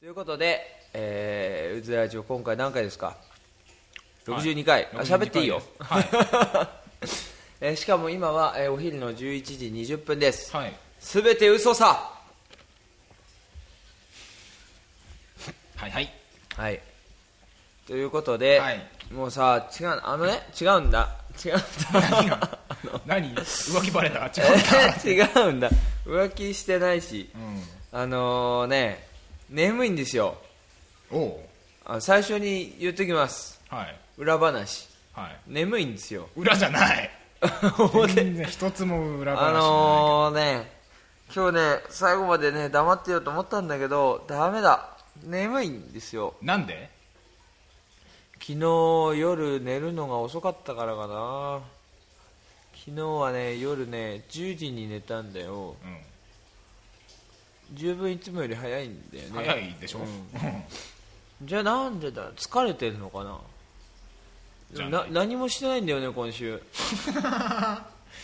ということで、えー、うずラジオ今回何回ですか？62回、あ喋っていいよ、はい。えーしかも今は、えーお昼の11時20分です。はい。すべ、て嘘さ。はいはい。はい。ということで、はい。もうさ違うあのね違うんだ。違うん何だが？何？浮気バレた？違うえー違うんだ。浮気してないし。うん。あのー、ね眠いんですよ。おう。あ最初に言っときます。はい。裏話。はい。眠いんですよ。裏じゃない。表全然一つも裏話あのー、ね今日ね最後までね黙ってようと思ったんだけどダメだ。眠いんですよ。なんで？昨日夜寝るのが遅かったからかな。昨日はね夜ね10時に寝たんだよ。うん十分いつもより早いんだよね。早いでしょ。じゃあなんでだ疲れてるのかな？じゃあな何もしてないんだよね今週。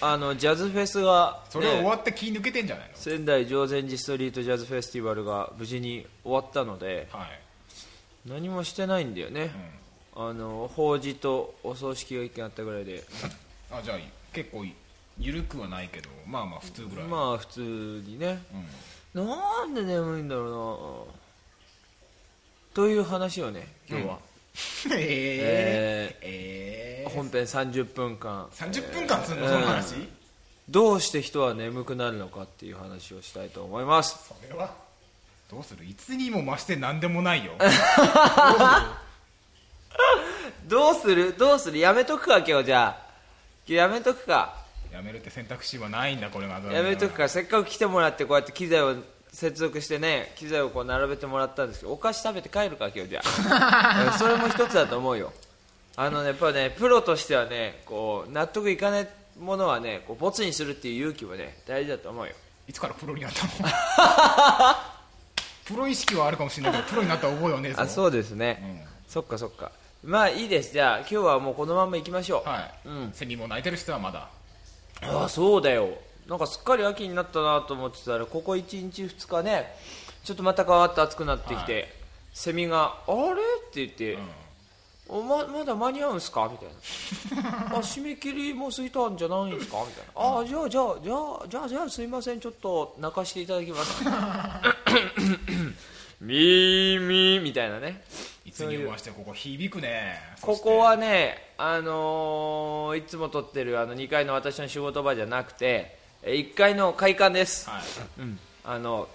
あのジャズフェスが、ね、それ終わって気抜けてんじゃないの？仙台常禅寺ストリートジャズフェスティバルが無事に終わったのではい。何もしてないんだよね、あの法事とお葬式が一件あったぐらいで。あじゃあ結構緩くはないけどまあまあ普通ぐらい。まあ普通にね。うんなんで眠いんだろうな。という話をね今日は、えええ本編30分間30分間すんの？えー。その話？どうして人は眠くなるのかっていう話をしたいと思います。それは。どうする？いつにも増して何でもないよ。どうする？どうする？やめとくか今日じゃあ。今日やめとくかやめるって選択肢はないんだこれがやめとくかせっかく来てもらってこうやって機材を接続してね機材をこう並べてもらったんですけどお菓子食べて帰るか今日じゃあ。それも一つだと思うよ。あのねやっぱねプロとしてはねこう納得いかないものはねこうボツにするっていう勇気もね大事だと思うよ。いつからプロになったの？プロ意識はあるかもしれないけどプロになったら覚えはねえぞ。あそうですね、そっかそっか。まあいいです。じゃあ今日はもうこのまま行きましょう、はい、うん。セミも泣いてる人はまだああそうだよ。なんかすっかり秋になったなと思ってたらここ1日2日ねちょっとまた変わって暑くなってきて、はセミが「あれ?」って言って「おままだ間に合うんすか?」みたいな「あ締め切りもう過ぎたんじゃないんですか?」みたいな「ああじゃあじゃあじゃあじゃあじゃあすいません。ちょっと泣かしていただきます」ミーミーみたいなね。いつにも増してここ響くね。ここはね、あのーいつも撮ってるあの2階の私の仕事場じゃなくてえ1階の会館です、はい。うん、あの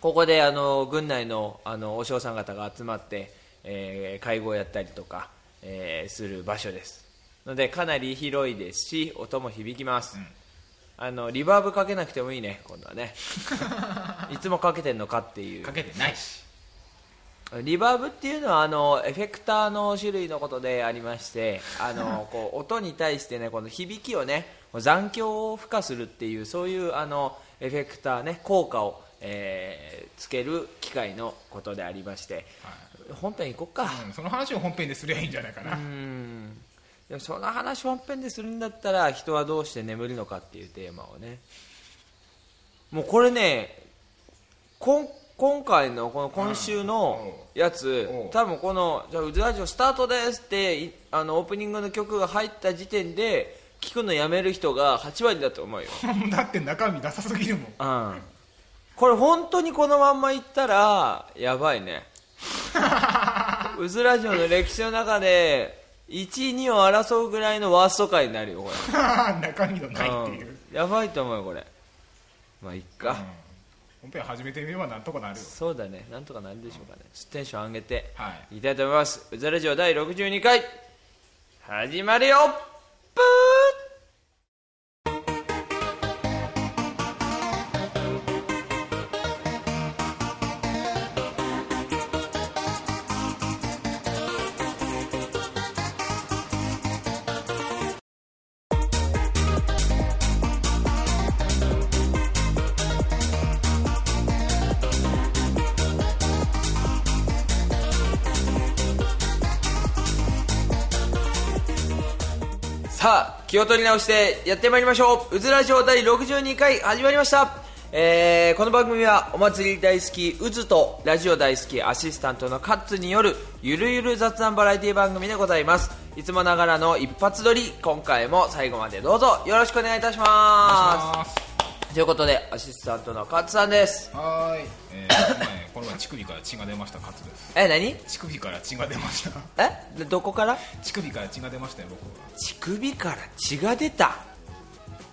ここであの軍内のあのお嬢さん方が集まって、えー会合をやったりとか、えーする場所です。のでかなり広いですし音も響きます、あのリバーブかけなくてもいいね今度はね。いつもかけてんのかっていう。かけてないしリバーブっていうのはあのエフェクターの種類のことでありましてあの こう音に対してねこの響きをね残響を付加するっていうそういうあのエフェクターね効果を、えーつける機械のことでありまして、本編行こっか、うん、その話を本編ですりゃいいんじゃないかな、うん。でもその話本編でするんだったら人はどうして眠るのかっていうテーマをね。もうこれねこん今回のこの今週のやつおう多分この「じゃあうずラジオスタートです」っていあのオープニングの曲が入った時点で聞くのやめる人が8割だと思うよ、だって中身ダサすぎるもん。うん、これ本当にこのまんまいったらやばいね。うずラジオの歴史の中で1位2を争うぐらいのワースト回になるよこれ。中身のないっていう、うん。やばいと思うよこれ。まあいっか、本編始めてみればなんとかなるよ。そうだね。なんとかなるでしょうかね。テンション上げて。はい。いきたいと思います。うずラジオ第62回。始まるよ。プーさあ気を取り直してやってまいりましょう。うずラジオ第62回始まりました。えーこの番組はお祭り大好きうずとラジオ大好きアシスタントのカッツによるゆるゆる雑談バラエティ番組でございます。いつもながらの一発撮り今回も最後までどうぞよろしくお願いいたします。ということでアシスタントのカッツさんです。はーい、えー、この前この前乳首から血が出ましたカツです。え何？乳首から血が出ました。え？でどこから？乳首から血が出ましたよ僕は。乳首から血が出た？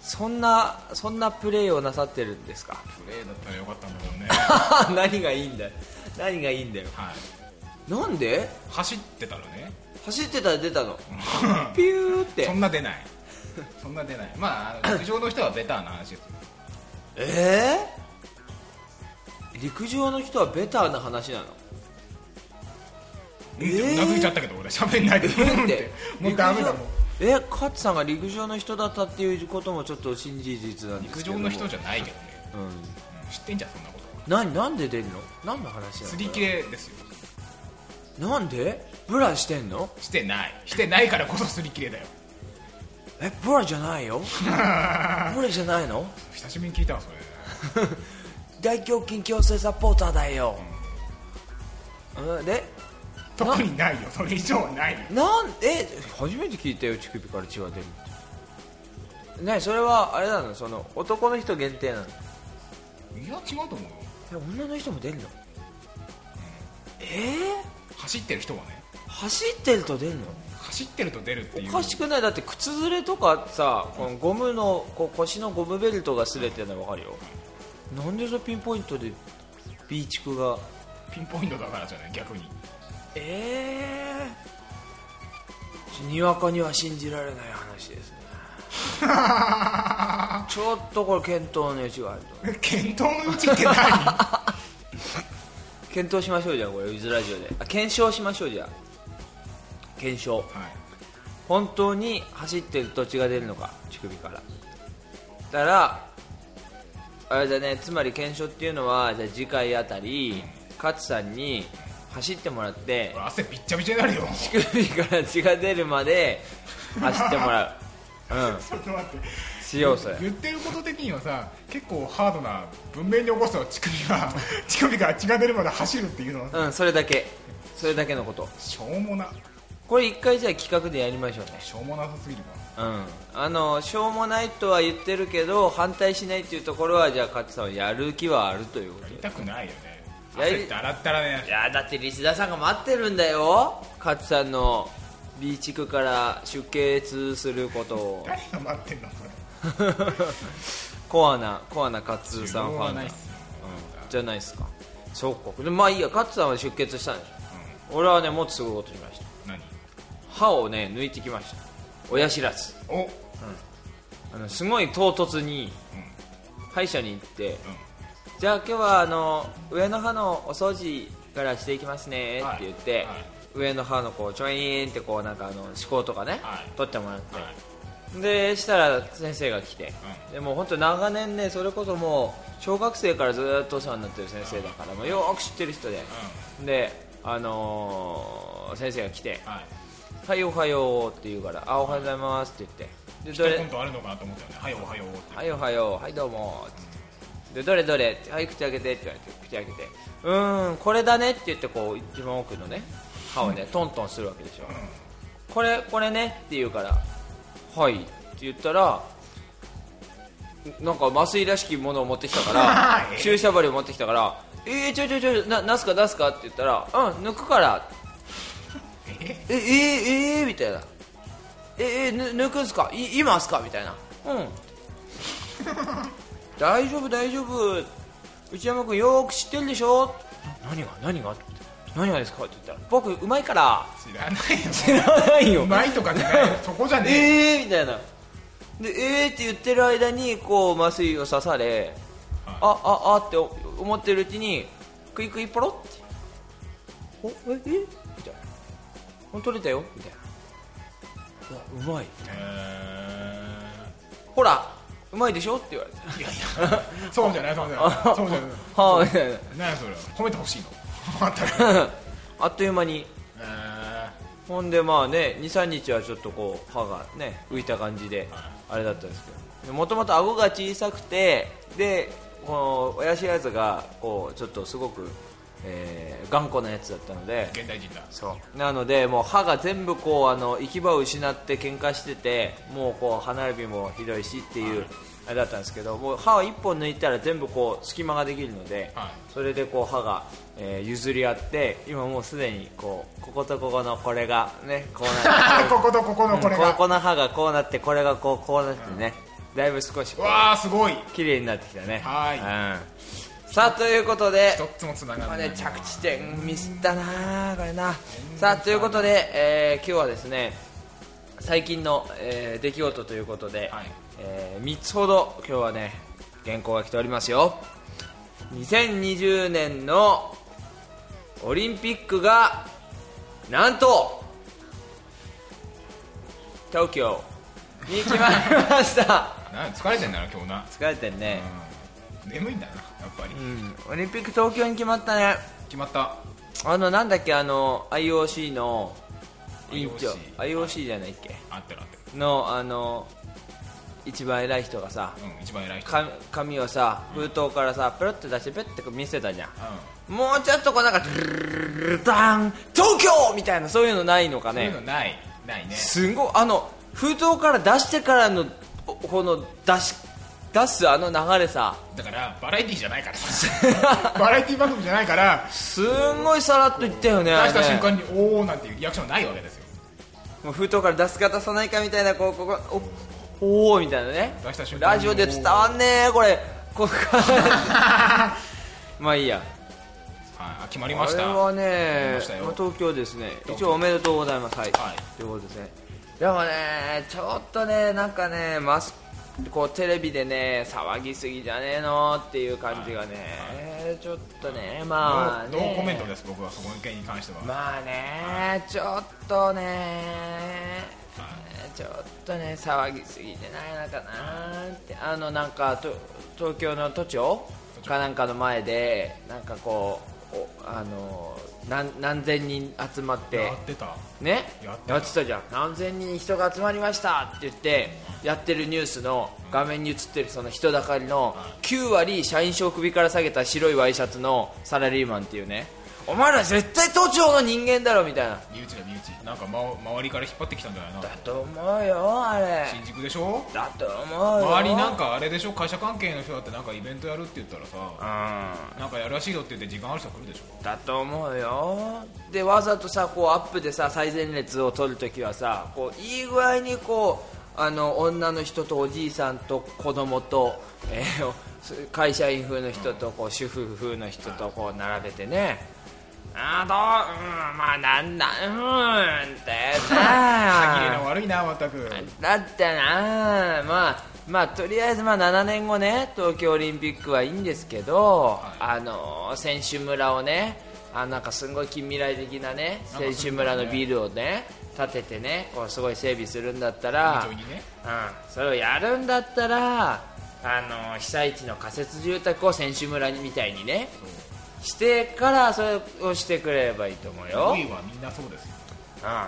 そんなそんなプレーをなさってるんですか？プレーだったらよかったんだけどね。何がいいんだよ。何がいいんだよ。はい。なんで？走ってたらね。走ってたら出たの？ピューって。そんな出ない。そんな出ない。まあ陸 上の人はベターな話ですよえー、陸上の人はベターな話なの？うんってうなずいちゃったけど俺喋んないでなんでもうダメだもんえ勝さんが陸上の人だったっていうこともちょっと新事実なんです陸けども。上の人じゃないけどね、うん。うん知ってんじゃんそんなこと。何なんで出るの？何の話なの？釣り系ですよ。なんで？ブラしてんの？してない。してないからこそ釣り系だよえブラじゃないよ？ブラじゃないの？久しぶりに聞いたわそれ。大胸筋矯正サポーターだよ、うん、で？特にないよ。それ以上はないよ。なんえ初めて聞いたよ乳首から血が出るって。ねそれはあれなの？その男の人限定なの？いや違うと思うよ。え女の人も出るの？え走ってる人はね。ー、走ってると出るの？走ってると出るっていう。おかしくない？だって靴ずれとかさこのゴムのこう腰のゴムベルトが擦れてるの分かるよ。なんでそのピンポイントでビーチクが？ピンポイントだからじゃない？逆に。ええにわかには信じられない話ですね。ちょっとこれ検討の余地があると検討のうちって何？検討しましょうじゃあこれウィズラジオで。あ検証しましょうじゃあ検証。はい。本当に走ってると血が出るのか乳首から。だからあれだねつまり検証っていうのはじゃあ次回あたり勝さんに走ってもらって汗びっちゃびちゃになるよ。乳首から血が出るまで走ってもらう。うん。ちょっと待って。しようそれ。言ってること的にはさ結構ハードな文明に起こすと乳首が 乳首から血が出るまで走るっていうのは。うんそれだけ。それだけのこと。しょうもなこれ一回じゃあ企画でやりましょうね。しょうもなさすぎるわうん。あのしょうもないとは言ってるけど反対しないっていうところはじゃあ勝さんはやる気はあるということ？でやりたくないよね。って洗ったらね。いやだってリスダーさんが待ってるんだよ勝さんの。B 地区から出血することを。誰が待ってんのそれ。コアなコアな勝さんファンが需要がないっす。よじゃないですか。そうか。でまあいいや勝さんは出血したんでしょ。俺はねもっとすごいことしました。何？歯をね抜いてきました。親知らず。お。あのすごい唐突にうん。歯医者に行ってうん。じゃあ今日はあの上の歯のお掃除からしていきますねって言って、はい。はい上の歯のこうちょいーんってこうなんかあの歯垢とかね、はい。取ってもらって、はい。でしたら先生が来て、うでもう本当長年ねそれこそもう小学生からずっとお世話になってる先生だからもうよーく知ってる人で、であのー先生が来て。はい「はいおはよう」って言うから「あおはようございます」って言って。でどれ？一コントあるのかなと思ったよね。はいおはようってはいおはようはいどうもでどれ？どれ？はい口開けてって言われて口開けてうーんこれだねって言ってこう一番奥のね歯をねトントンするわけでしょ。これこれねって言うからはいって言ったらなんか麻酔らしきものを持ってきたからえ 注射針を持ってきたからえー、ちょいちょいちょいななすか出すか？って言ったらうん抜くからえええー、えー、みたいな。ええー、ぬ抜くんすか？い今っすか？みたいな。うん。大丈夫大丈夫。内山君よーく知ってるでしょ？な何が何が？何がですか？って言ったら僕うまいから。知らないよ。知らないよ。うまいとかじゃないよ。そこじゃねえ。えーみたいな。でえーって言ってる間にこう麻酔を刺されはいあああって思ってるうちにクイクイポロって。おええ？みたいなほん取れたよ？みたいな。うわうまい。えほらうまいでしょ？って言われて。ーいやいやそうじゃないそうじゃない。そうじゃない。はあみたいな。何やそれ。褒めてほしいの？あっという間に。えほんでまあね23日はちょっとこう歯がね浮いた感じであれだったんですけど。もともと顎が小さくてでこの親知らずがこうちょっとすごく、えー頑固なやつだったので。現代人だ。そう。なのでもう歯が全部こうあの行き場を失って喧嘩しててもうこう歯並びもひどいしっていうあれだったんですけどもう歯を1本抜いたら全部こう隙間ができるので、はい。それでこう歯が、えー譲り合って今もうすでにこうこことここのこれがねこうなって こことここのこれが、ここの歯がこうなってこれがこうこうなってね、だいぶ少しわーすごい。う綺麗になってきたね。はい。うん、さあということで一つもつながまあね、着地点ミスったなこれな。さあということで、えー今日はですね最近の、えー出来事ということで、はい。え3つほど今日はね原稿が来ておりますよ。2020年のオリンピックがなんと東京に決まりました。な疲れてんだな今日な、疲れてんね、うん、眠いんだな。やっぱり、うん、オリンピック東京に決まったね。決まった。あのなんだっけあの IOC の委員長。IOC IOC じゃないっけ？合ってる合ってるのあの一番偉い人がさうん一番偉い人。か紙をさ封筒からさペロって出してペッて見せたじゃん。うん。もうちょっとこうなんかドゥルルルルルダン東京みたいなそういうのないのかそういうねのないないねすごいあの封筒から出してからのおこの出し出すあの流れさ。だからバラエティーじゃないから。さ バラエティー番組じゃないから。すんごいさらっと言ったよね出した瞬間におおなんていうリアクションないわけですよ。もう封筒から出すか出さないかみたいなこうここおおーみたいなね。出した瞬間にラジオで伝わんねえこれ。こ まあいいや。はいあ決まりました。あれはねま東京ですね。一応おめでとうございます。はい、はい。ということですね。でもねちょっとねなんかねマスこうテレビでね騒ぎすぎじゃねえのっていう感じがね、ちょっとねまあね。ノーコメントです僕はそこの件に関しては、まあねちょっとねちょっとね騒ぎすぎてないのかなって。あのなんかと東京の都庁。かなんかの前でなんかこうおあの何何千人集まって。やってた。ね？やってた。じゃん。何千人人が集まりました。って言ってやってるニュースの画面に映ってるその人だかりの9割社員証首から下げた白いワイシャツのサラリーマンっていうねお前ら絶対都庁の人間だろみたいな。身内だ身内。なんか、ま、周りから引っ張ってきたんじゃないの？だと思うよあれ。新宿でしょ？だと思うよ。周りなんかあれでしょ？会社関係の人だってなんかイベントやるって言ったらさうん。なんかやるらしいよって言って時間ある人来るでしょ？だと思うよ。でわざとさこうアップでさ最前列を取るときはさこういい具合にこうあの女の人とおじいさんと子供と、えー会社員風の人とこう主婦風の人とこう並べてねあーどう、うん、まあなんだうーんって 歯切れなの悪いな全く。だってなまあまあとりあえずまあ7年後ね東京オリンピックはいいんですけど、あの選手村をねあなんかすごい近未来的なね選手村のビルをね建ててねこうすごい整備するんだったら、ね。うん、それをやるんだったらあの被災地の仮設住宅を選手村みたいにねしてからそれをしてくれればいいと思うよ。5位はみんなそうですよ。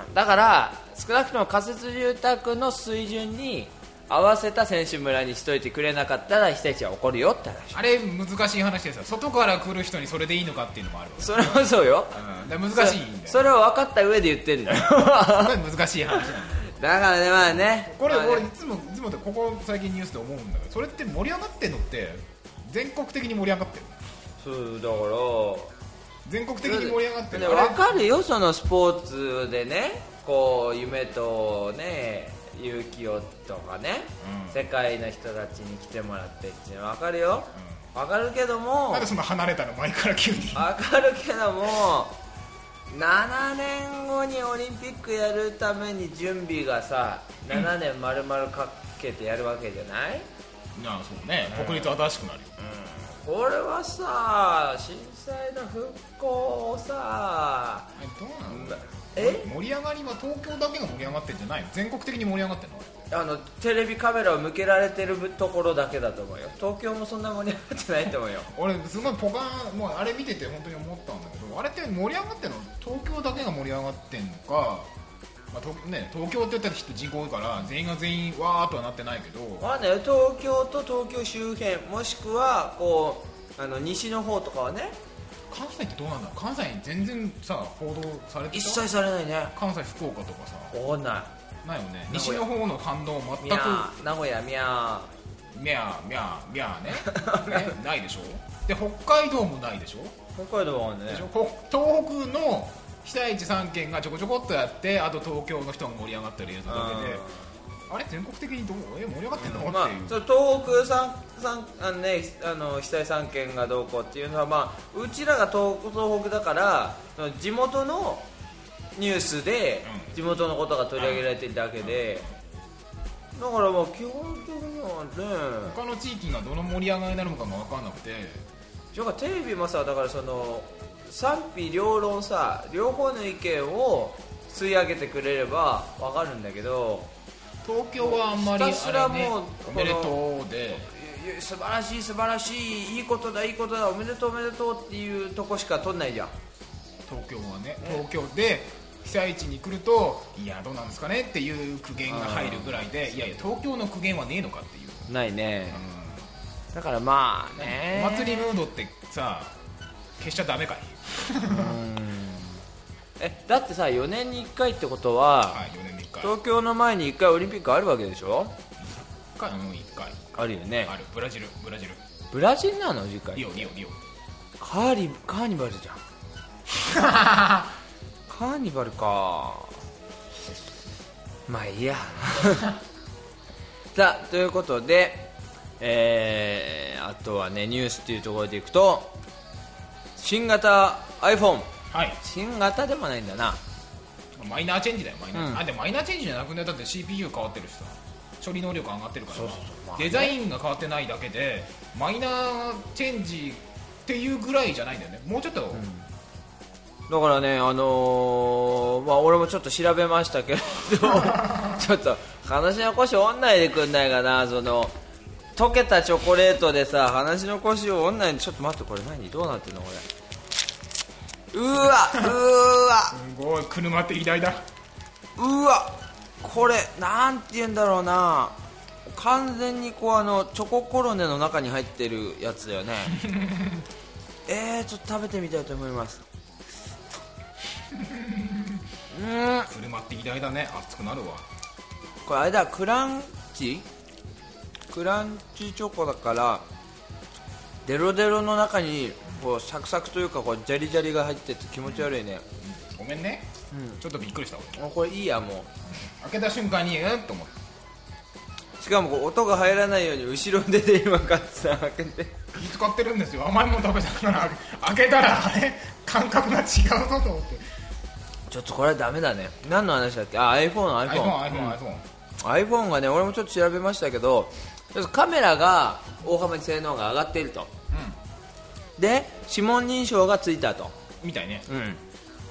うん。だから少なくとも仮設住宅の水準に合わせた選手村にしといてくれなかったら被災地は怒るよって話。あれ難しい話ですよ。外から来る人にそれでいいのかっていうのもある。わそれはそうよ。うんだから難しいんだよそれを分かった上で言ってるんだよ。難しい話なんだよだからねまあね。これまあね。俺いつもいつもってここ最近ニュースで思うんだけどそれって盛り上がってんのって全国的に盛り上がってるそうだから。全国的に盛り上がってね、る。あれ分かるよそのスポーツでね。こう夢とね勇気をとかね、うん。世界の人たちに来てもらってっていうの分かるよ、分かるけども。なんでそんな離れたの前から急に。分かるけども7年後にオリンピックやるために準備がさ7年丸々かけてやるわけじゃない、なあそうね。国立新しくなるよこれはさ震災の復興をさえどうなのえ？盛り上がりは東京だけが盛り上がってんじゃないの？全国的に盛り上がってんの？あのテレビカメラを向けられてるところだけだと思うよ。東京もそんな盛り上がってないと思うよ。俺すごいポカンもうあれ見てて本当に思ったんだけどあれって盛り上がってんの？東京だけが盛り上がってんのかまあとね、東京って言ったら人口多いから全員が全員わーっとはなってないけど。まあね東京と東京周辺もしくはこうあの西の方とかはね。関西ってどうなんだ関西全然さ報道されてた？一切されないね。関西福岡とかさ。わかんない。ないよね。名古屋。西の方の反応全く。みゃー名古屋みゃみゃーみゃーみゃーね。ねないでしょ？で北海道もないでしょ？ー北海道はね。でしょ？北東北の被災地3県がちょこちょこっとやってあと東京の人が盛り上がってる映像だけであれ全国的にどうえ盛り上がってんの、まあっていう、その東北三三あのねあの被災3県がどうこうっていうのはまあうちらが東東北だから地元のニュースでうん。地元のことが取り上げられてるだけで、だからまあ基本的にはね他の地域がどの盛り上がりになるのかが分かんなくて。てかテレビもさだからその賛否両論さ両方の意見を吸い上げてくれればわかるんだけど東京はあんまりひたすらねもうおめでとうで。素晴らしい素晴らしいいいことだいいことだおめでとうおめでとうっていうとこしか取んないじゃん。東京はね東京で被災地に来るといやどうなんですかねっていう苦言が入るぐらいでいやいや東京の苦言はねえのかっていう、ないね。うだからまあんね。お祭りムードってさ消しちゃダメかいえだってさ4年に1回ってことは、はい4年に1回。東京の前に1回オリンピックあるわけでしょ？1回うん1回。あるよね。ある。ブラジルブラジル。ブラジルなの次回？リオリオリオ。カーリカーニバルじゃん。カーニバルか。まあいいや。さあということでえー、あとはねニュースっていうところでいくと新型 iPhone はい。新型でもないんだな。マイナーチェンジだよマイナー、うん。あでもマイナーチェンジじゃなくてだって CPU 変わってるしさ。処理能力上がってるから。そうそうそう。まあね。デザインが変わってないだけでマイナーチェンジっていうぐらいじゃないんだよね。もうちょっと、だからね、あのーまあ、俺もちょっと調べましたけれど ちょっと話の腰折んないでくんないかなその溶けたチョコレートでさ話の腰を折んないでちょっと待ってこれ何？どうなってんのこれ？うわうわ。すごい車って偉大だ。うわこれなんて言うんだろうな。完全にこうあのチョココロネの中に入ってるやつだよね。えー、ちょっと食べてみたいと思います。うん車って偉大だね。熱くなるわ。これあれだクランチ？クランチチョコだからデロデロの中にこうサクサクというかこうジャリジャリが入ってて気持ち悪いね。ごめんね、うん。ちょっとびっくりした俺あこれいいやも開けた瞬間にうんと思ってうしかもこう音が入らないように後ろでで今カッツさん開けて気使ってるんですよ。甘いもの食べたから開けたらあれ？感覚が違うぞと思って。ちょっとこれはダメだね。何の話だっけ？あ iPhone iPhone iPhone、iPhone がね俺もちょっと調べましたけどカメラが大幅に性能が上がっていると。で指紋認証がついたと。うん、みたいね。うん。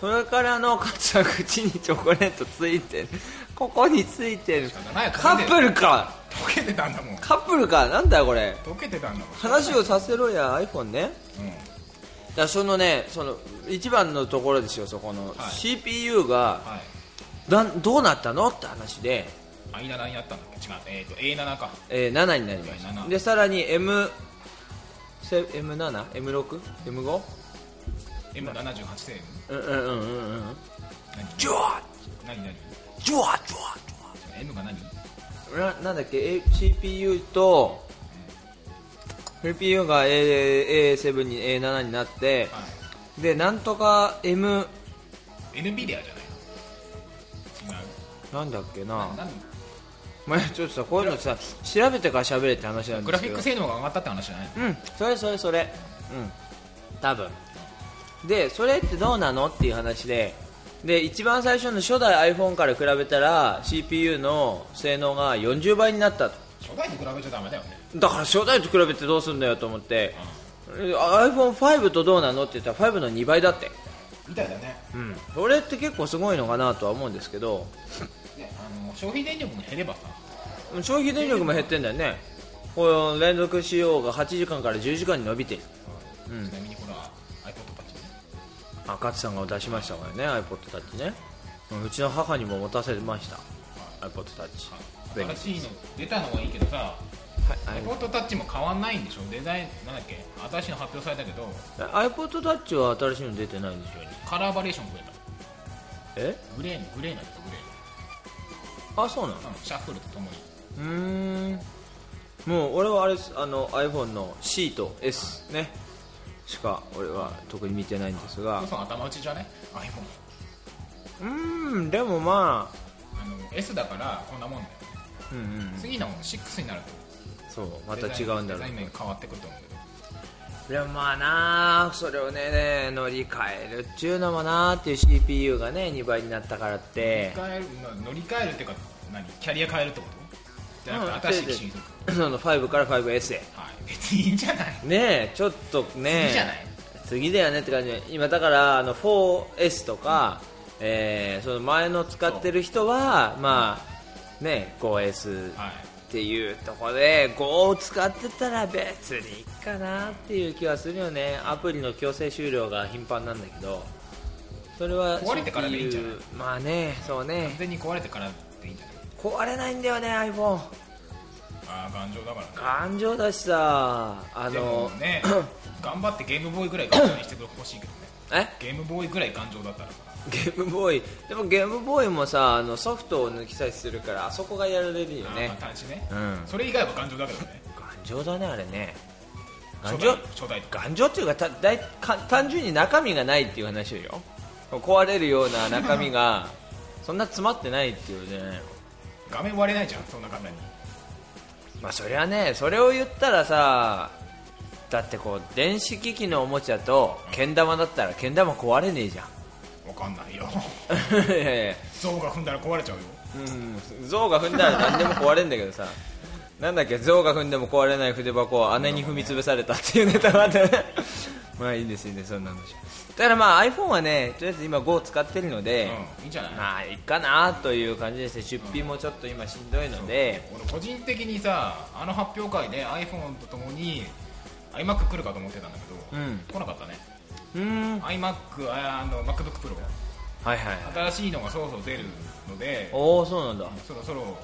それからのかつは口にチョコレートついてる。ここについてる。カップルか。溶けてたんだもん。カップルか。なんだよこれ。溶けてたんだもん。話をさせろや iPhone ね。うん。だそのねその一番のところですよそこの、はい。CPU がはい。だんどうなったの？って話で、i7 になったんだっけ？違う。えっ、と A7 か。えー7になりまし7たでさらに M せ M7M6M5 M78 星うんうんうんうんうん。何？ジュワ何何？ッジュワッジュワッ M が何？ななんだっけ？A- CPU と CPU が A- A7 に A7 になってはでなんとか M い NVIDIA じゃないの？違う。なんだっけな何？まあちょっとさこういうのさ調べてから喋れって話なんグラフィッですけどク性能が上がったって話じゃないのうんそれそれそれ。うん多分。でそれってどうなのっていう話で。で一番最初の初代 iPhone から比べたら CPU の性能が40倍になったと。初代に比べちゃダメだよね。だから初代と比べてどうすんだよと思って、iPhone5 とどうなのって言ったら5の2倍だって。みたいだね。うん。それって結構すごいのかなとは思うんですけどの消費電力も減ればさ。消費電力も減ってんだよね。この連続使用が8時間から10時間に伸びている。うん。ちなみにこれは iPod たちねあ勝さんが出しましたからね iPod タッチね。うちの母にも持たせました。iPod Touch 便利。新しいの出たのはいいけどさはい、iPod Touch も変わんないんでしょ？デザインなんだっけ？新しいの発表されたけど。iPod Touch は新しいの出てないんですよね。カラーバリエーション増えた。え？グレーグレーなんだよグレあそうなの？んシャッフルとともに。うーん。もう俺はあれですあの iPhone の C と S ね。しか俺は特に見てないんですが。頭打ちじゃね？iPhone うーんでもまあ。あの S だからこんなもんだよ。うんうん次の6になると。そうまた違うんだろうデザイン面変わってくると思うけどでもまあなあそれをねね乗り換えるっていうのもなあっていう CPU がね2倍になったからって。乗り換えるまあ乗り換えるっていうか何？キャリア変えるってこと？じゃなくてうん新しい機種にするその5から 5S へ。はい。別にいいんじゃない？ねえちょっとね。次じゃない？次だよねって感じ。今だからあの 4S とか、えーその前の使ってる人はまあね 5S はいっていうところで5を使ってたら別にいいかなっていう気はするよね。アプリの強制終了が頻繁なんだけどそれは壊れてからでいいんじゃない？まあねそうね。完全に壊れてからでいいんじゃない壊れないんだよね iPhone ああ頑丈だからね。頑丈だしさ。あでのもね 頑張ってゲームボーイぐらい頑丈にしてほしいけどね。え？ゲームボーイぐらい頑丈だったら。さゲームボーイ。でもゲームボーイもさあのソフトを抜き差しするからあそこがやられるよね。あー端子ね。うん。それ以外は頑丈だけどね。頑丈だねあれね。頑初丈代初代とか。頑丈っていうかただいか単純に中身がないっていう話よ。壊れるような中身が そんな詰まってないっていうね。画面割れないじゃんそんな簡単に。まあそりゃねそれを言ったらさだってこう電子機器のおもちゃとけん。玉だったらけん玉壊れねえじゃんわかんないよ。いやいや象が踏んだら壊れちゃうよ。うん。象が踏んだら何でも壊れんだけどさ。なんだっけ？象が踏んでも壊れない筆箱は姉に踏み潰されたっていうネタがあってね。まあいいですいいです。そんな話。だからまあ iPhone はねとりあえず今5使ってるので、うんいいんじゃない？まあいいかなという感じですね。出費もちょっと今しんどいので、俺個人的にさあの発表会で iPhone とともに iMac 来るかと思ってたんだけど、うん。来なかったね iMac ああの MacBook Pro はいはいはい。新しいのがそろそろ出るので。おおそうなんだそろそろ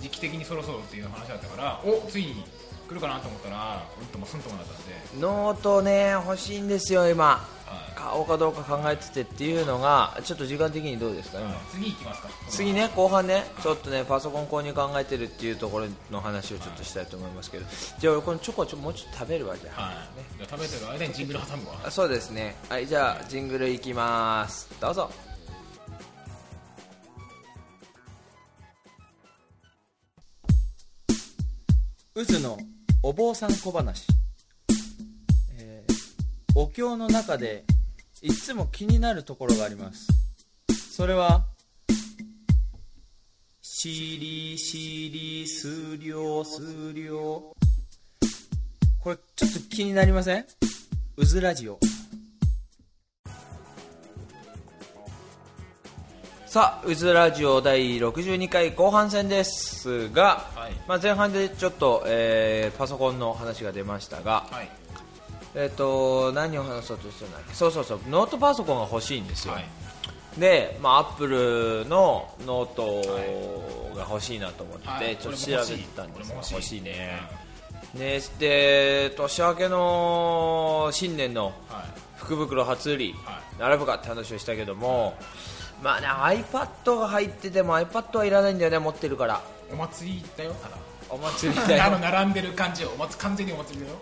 時期的にそろそろっていう話だったからおついに来るかなと思ったらうんともすんともなったんで、ノートね欲しいんですよ今。はい。買おうかどうか考えててっていうのがちょっと時間的にどうですか今？次行きますか。次ね後半ね。ちょっとねパソコン購入考えてるっていうところの話をちょっとしたいと思いますけど。じゃあ俺このチョコちょもうちょっと食べるわじゃあ、はい、じゃあ食べてる間にジングル挟むわ。あそうですね。はいじゃあジングルいきます。どうぞ。渦のお坊さん小話、えーお経の中でいつも気になるところがあります。それはしりしりすりょうすりょう。これちょっと気になりません？うずラジオさあ渦ラジオ第62回後半戦ですが、はい。まあ、前半でちょっと、えーパソコンの話が出ましたが、はい。えっと何を話そうとしてたんだっけ？そうそうそうノートパソコンが欲しいんですよ、はい。で、まあ、アップルのノートが欲しいなと思って、はい。ちょっと調べてたんですが欲しいね、ね。で年明けの新年のはい。福袋初売り、は並ぶかって話をしたけども、まあね iPad が入ってても iPad はいらないんだよね持ってるから。お祭りだよただ。お祭りだ あのよ並んでる感じよお祭完全にお祭りだよ。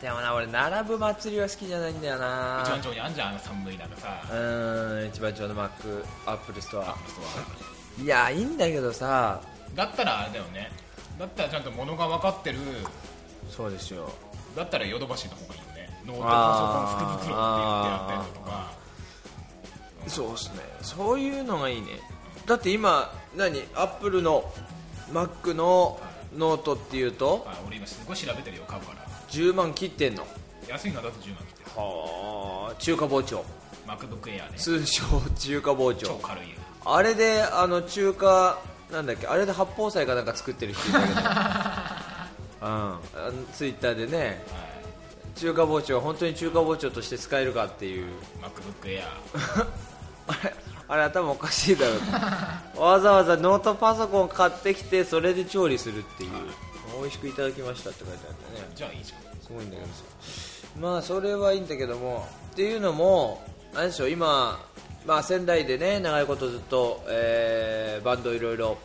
でもな俺並ぶ祭りは好きじゃないんだよな。一番上にあんじゃんあの寒い中さ。うーん一番上の Mac アップルストア。アップルストア。いやいいんだけどさ。だったらあれだよね。だったらちゃんと物が分かってる。そうですよ。だったらヨドバシの方がいいよね。ノートパソコン福袋って言ってやってるのとかそうですね。そういうのがいいね。だって今何？アップルの Mac のノートっていうとあ俺今すごい調べてるよ買うから。10万切ってんの。安いのだと10万切ってる。はあ。中華包丁。MacBook Air ね。通称中華包超丁軽いよあれであの中華なんだっけ？あれで八宝菜かなんか作ってる人いたけど。うん。ツイッターでね。はい。中華包丁は本当に中華包丁として使えるかっていう。MacBook Air あれあれ頭おかしいだろ。うとわざわざノートパソコン買ってきてそれで調理するっていう。美味しくいただきましたって書いてあってね。じゃあいいじゃん。すごいんだけどさ。まあそれはいいんだけどもっていうのもあれでしょ今、まあ、仙台でね長いことずっと、えーバンドいろいろはい。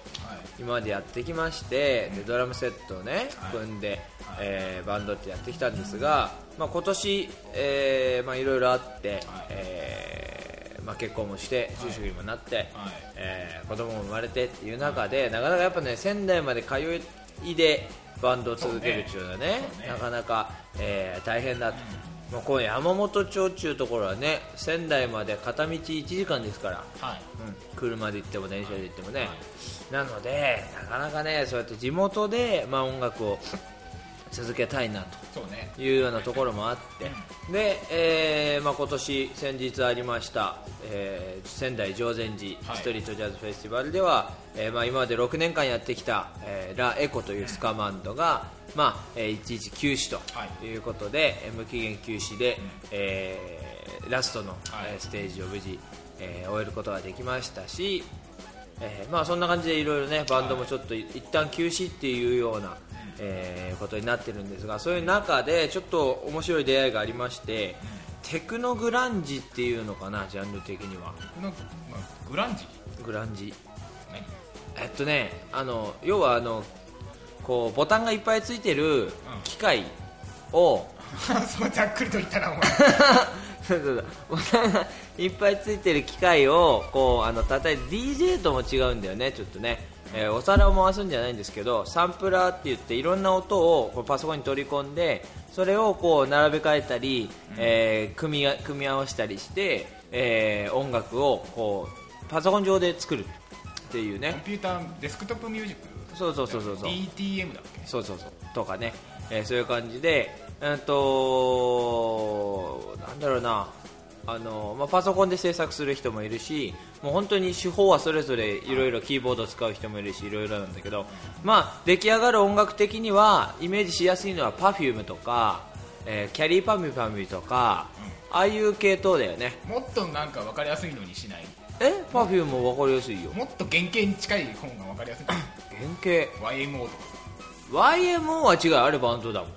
今までやってきましてでドラムセットをねはい。組んで、はい。えーバンドってやってきたんですが、まあ、今年、えーまあ、いろいろあって、えーまあ、結婚もして就職にもなって、はい。えー子供も生まれてっていう中でなかなかやっぱね仙台まで通いでバンドを続けるっていうのはねね。なかなか、えー大変だ。と、まあ、この山本町っていうところはね仙台まで片道1時間ですから、はい。うん、車で行っても電車で行ってもね、はい。なのでなかなかねそうやって地元で、まあ、音楽を続けたいなそうね。というようなところもあって、で、えーまあ、今年先日ありました、えー仙台常禅寺はい。ストリートジャズフェスティバルでは、えーまあ、今まで6年間やってきた、えーラ・エコというスカマンドが、まあえーいちいち休止とはい。いうことで、えー無期限休止で、えーラストの、はい。えーステージを無事、えー終えることができましたし、えーまあ、そんな感じでいろいろねバンドもちょっとい一旦休止っていうような、えーことになってるんですがそういう中でちょっと面白い出会いがありまして、テクノグランジっていうのかなジャンル的には。この、まあ、グランジ？グランジ。何えっとねあの要はあのこうボタンがいっぱいついてる機械を、そうざっくりと言ったなお前。そうそうそう。ボタンがいっぱいついてる機械をこうあの叩いて DJ とも違うんだよねちょっとね、えーお皿を回すんじゃないんですけどサンプラーって言っていろんな音をパソコンに取り込んでそれをこう並べ替えたり、えー組みあ組み合わせたりして、えー音楽をこうパソコン上で作るっていうね。コンピューターデスクトップミュージック？そうそうそうそうそう。DTM だっけ？そうそうそう。とかね、えーそういう感じで、うんとなんだろうなあの、まあ、パソコンで制作する人もいるしもう本当に手法はそれぞれいろいろキーボードを使う人もいるしいろいろなんだけど、まあ、出来上がる音楽的にはイメージしやすいのは Perfume とか、えーキャリーパミュパミュとか、ああいう系統だよね。もっとなんか分かりやすいのにしない？え？Perfume も分かりやすいよ。もっと原型に近い本が分かりやすい原型？YMO とか。YMO は違う。あれバンドだもん。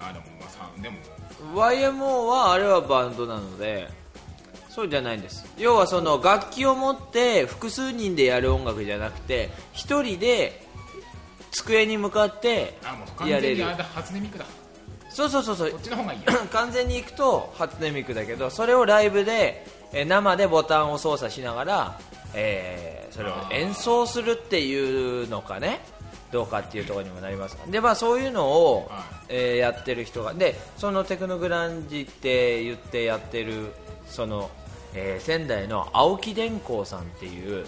あでもまあさでも YMO はあれはバンドなのでそうじゃないんです。要はその楽器を持って複数人でやる音楽じゃなくて一人で机に向かってやれる。初音ミクだ。そうそうそうそう。完全にいくと初音ミクだけどそれをライブでえー生でボタンを操作しながら、えーそれを演奏するっていうのかねどうかっていうところにもなります。でまあそういうのを、はい。えーやってる人がでそのテクノグランジって言ってやってるその、えー仙台の青木電工さんっていう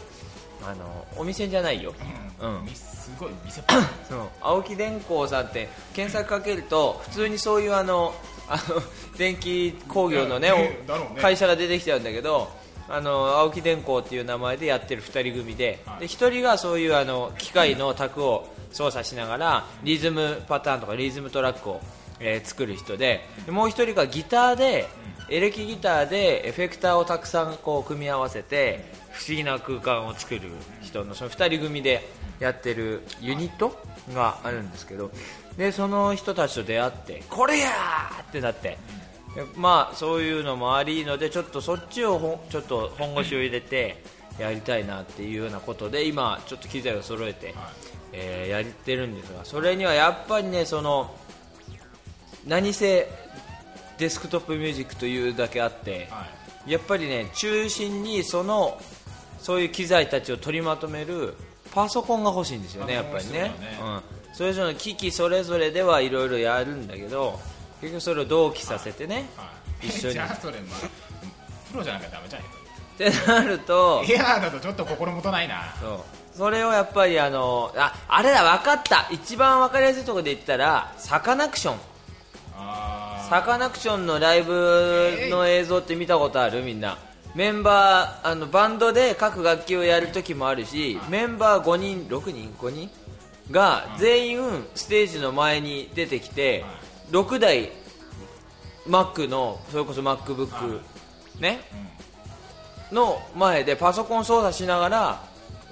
あのお店じゃないよ、うん、うん。みすごい店。そう。青木電工さんって検索かけると普通にそういうあのあの電気工業のねね会社が出てきちゃうんだけどあの青木電工っていう名前でやってる2人組ではい。で1人がそういうあの機械の卓を操作しながらリズムパターンとかリズムトラックを、えー作る人でもう1人がギターでエレキギターでエフェクターをたくさんこう組み合わせて不思議な空間を作る人のその2人組でやってるユニットがあるんですけどでその人たちと出会ってこれやーってなってまあそういうのもありのでちょっとそっちをほちょっと本腰を入れてやりたいなっていうようなことで今ちょっと機材を揃えて、えーやってるんですがそれにはやっぱりねその何せデスクトップミュージックというだけあって、はやっぱりね中心にそのそういう機材たちを取りまとめるパソコンが欲しいんですよねやっぱりね。パソコン欲しいようん、それぞれの機器それぞれではいろいろやるんだけど結局それを同期させてね、い。はい。一緒に。じゃあそれまあプロじゃなきゃダメじゃないってなるとエアーだとちょっと心もとないな。そうそれをやっぱりあのああれだ分かった。一番分かりやすいところで言ったらサカナクション。あサカナクションのライブの映像って見たことある？みんな。メンバーあのバンドで各楽器をやる時もあるしメンバー5人6人？5人？が全員ステージの前に出てきて6台 Mac のそれこそ MacBook ね？の前でパソコン操作しながら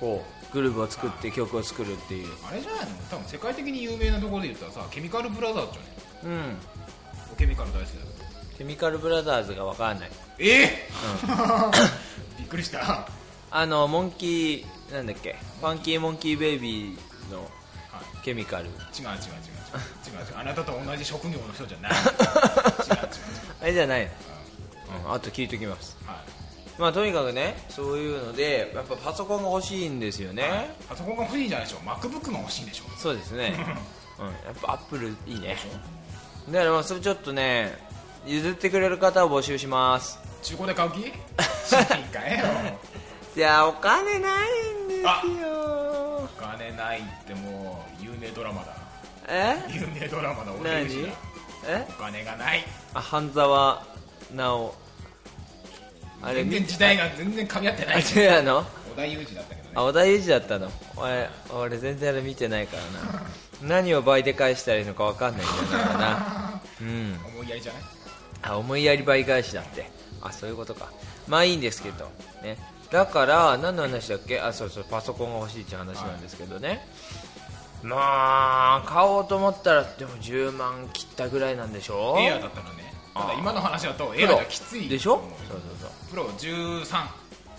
こうグループを作って曲を作るっていう。あれじゃないの？多分世界的に有名なところで言ったらさケミカルブラザーズじゃないうん。ケミカル大好きだけど。ケミカルブラザーズが分かんない。え？びっくりした。はあのモンキーなんだっけ？ファンキーモンキーベイビーのい。ケミカル。違う違う違う違う。違う違う。あなたと同じ職業の人じゃない。違う違う違う。あれじゃないの、うん、あと聞いときます。はいまあとにかくねそういうのでやっぱパソコンが欲しいんですよね、パソコンが欲しいんじゃないでしょ。MacBook が欲しいんでしょ。そうですね、うん、やっぱアップルいいね。だからまあそれちょっとね譲ってくれる方を募集します。中古で買う気？い？やお金ないんですよ。お金ないってもう有名ドラマだ。え？有名ドラマだ。俺お金がない。あ半沢直あれ全然時代が全然噛み合ってあない。違うの？織田裕二だったけどね。あ織田裕二だったの？俺俺全然あれ見てないからな。何を倍で返したらいいのか分かんないんだよな。うん。思いやりじゃない？あ思いやり倍返しだって。あそういうことか。まあいいんですけど。ね。だから何の話だっけ？あそうそうパソコンが欲しいっていう話なんですけどね、まあ買おうと思ったらでも10万切ったぐらいなんでしょ？エアだったらねただ今の話だとプロエアがきついでしょ？そうそうそう。プロ13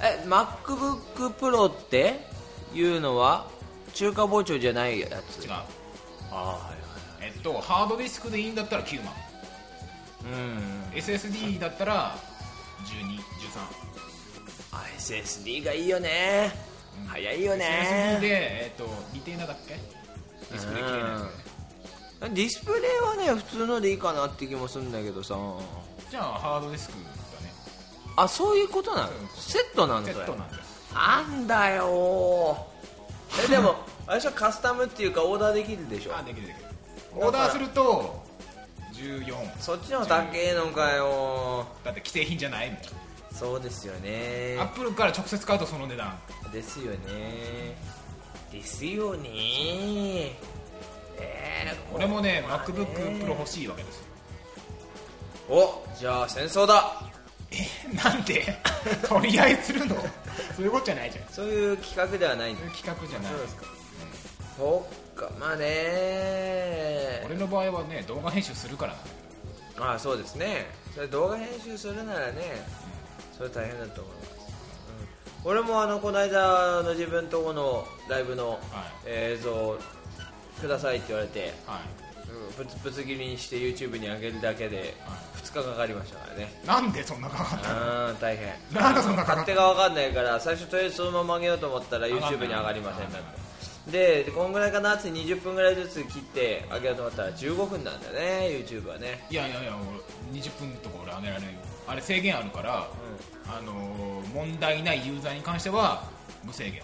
え MacBookPro っていうのは中華包丁じゃないやつ？違う。ああはいえっとハードディスクでいいんだったら9万。はいうん SSD だったら1213あ SSD がいいよね、早いよね。SSD で、えっとリテーナーだっけ？ディスプレイ綺麗なやつ。ねディスプレイはね普通のでいいかなって気もするんだけどさ。じゃあハードディスクだね。あそういうことなの？セットなのそれセットなんですなんだよ。えでも あれでしょカスタムっていうかオーダーできるでしょ？あできるできる。オーダーすると14そっちの方高えのかよ。だって既製品じゃないもん。そうですよね。アップルから直接買うとその値段。ですよね。ですよねえー、俺もねこれ MacBook はね Pro 欲しいわけですよ。おじゃあ戦争だ。えなんで？取り合いするの？そういうことじゃないじゃん。そういう企画ではないんだそういう企画じゃない。そうですか。そっかまあね。俺の場合はね動画編集するから。ああそうですね。それ動画編集するならねそれ大変だと思います、うん、俺もあのこの間の自分とこのライブのはい。映像くださいって言われて、どはい。うん、ぶつぶつ切りにして YouTube に上げるだけでは2日かかりましたからね。なんでそんなかかったの？うん大変。なんでそんなかかった勝手が分かんないから最初とりあえずそのまま上げようと思ったら YouTube に上がりませんだってでこんぐらいかな？って20分ぐらいずつ切って上げようと思ったら15分なんだよね YouTube はね。いやいやいや俺20分とか俺上げられるよ。あれ制限あるから、あのー問題ないユーザーに関しては無制限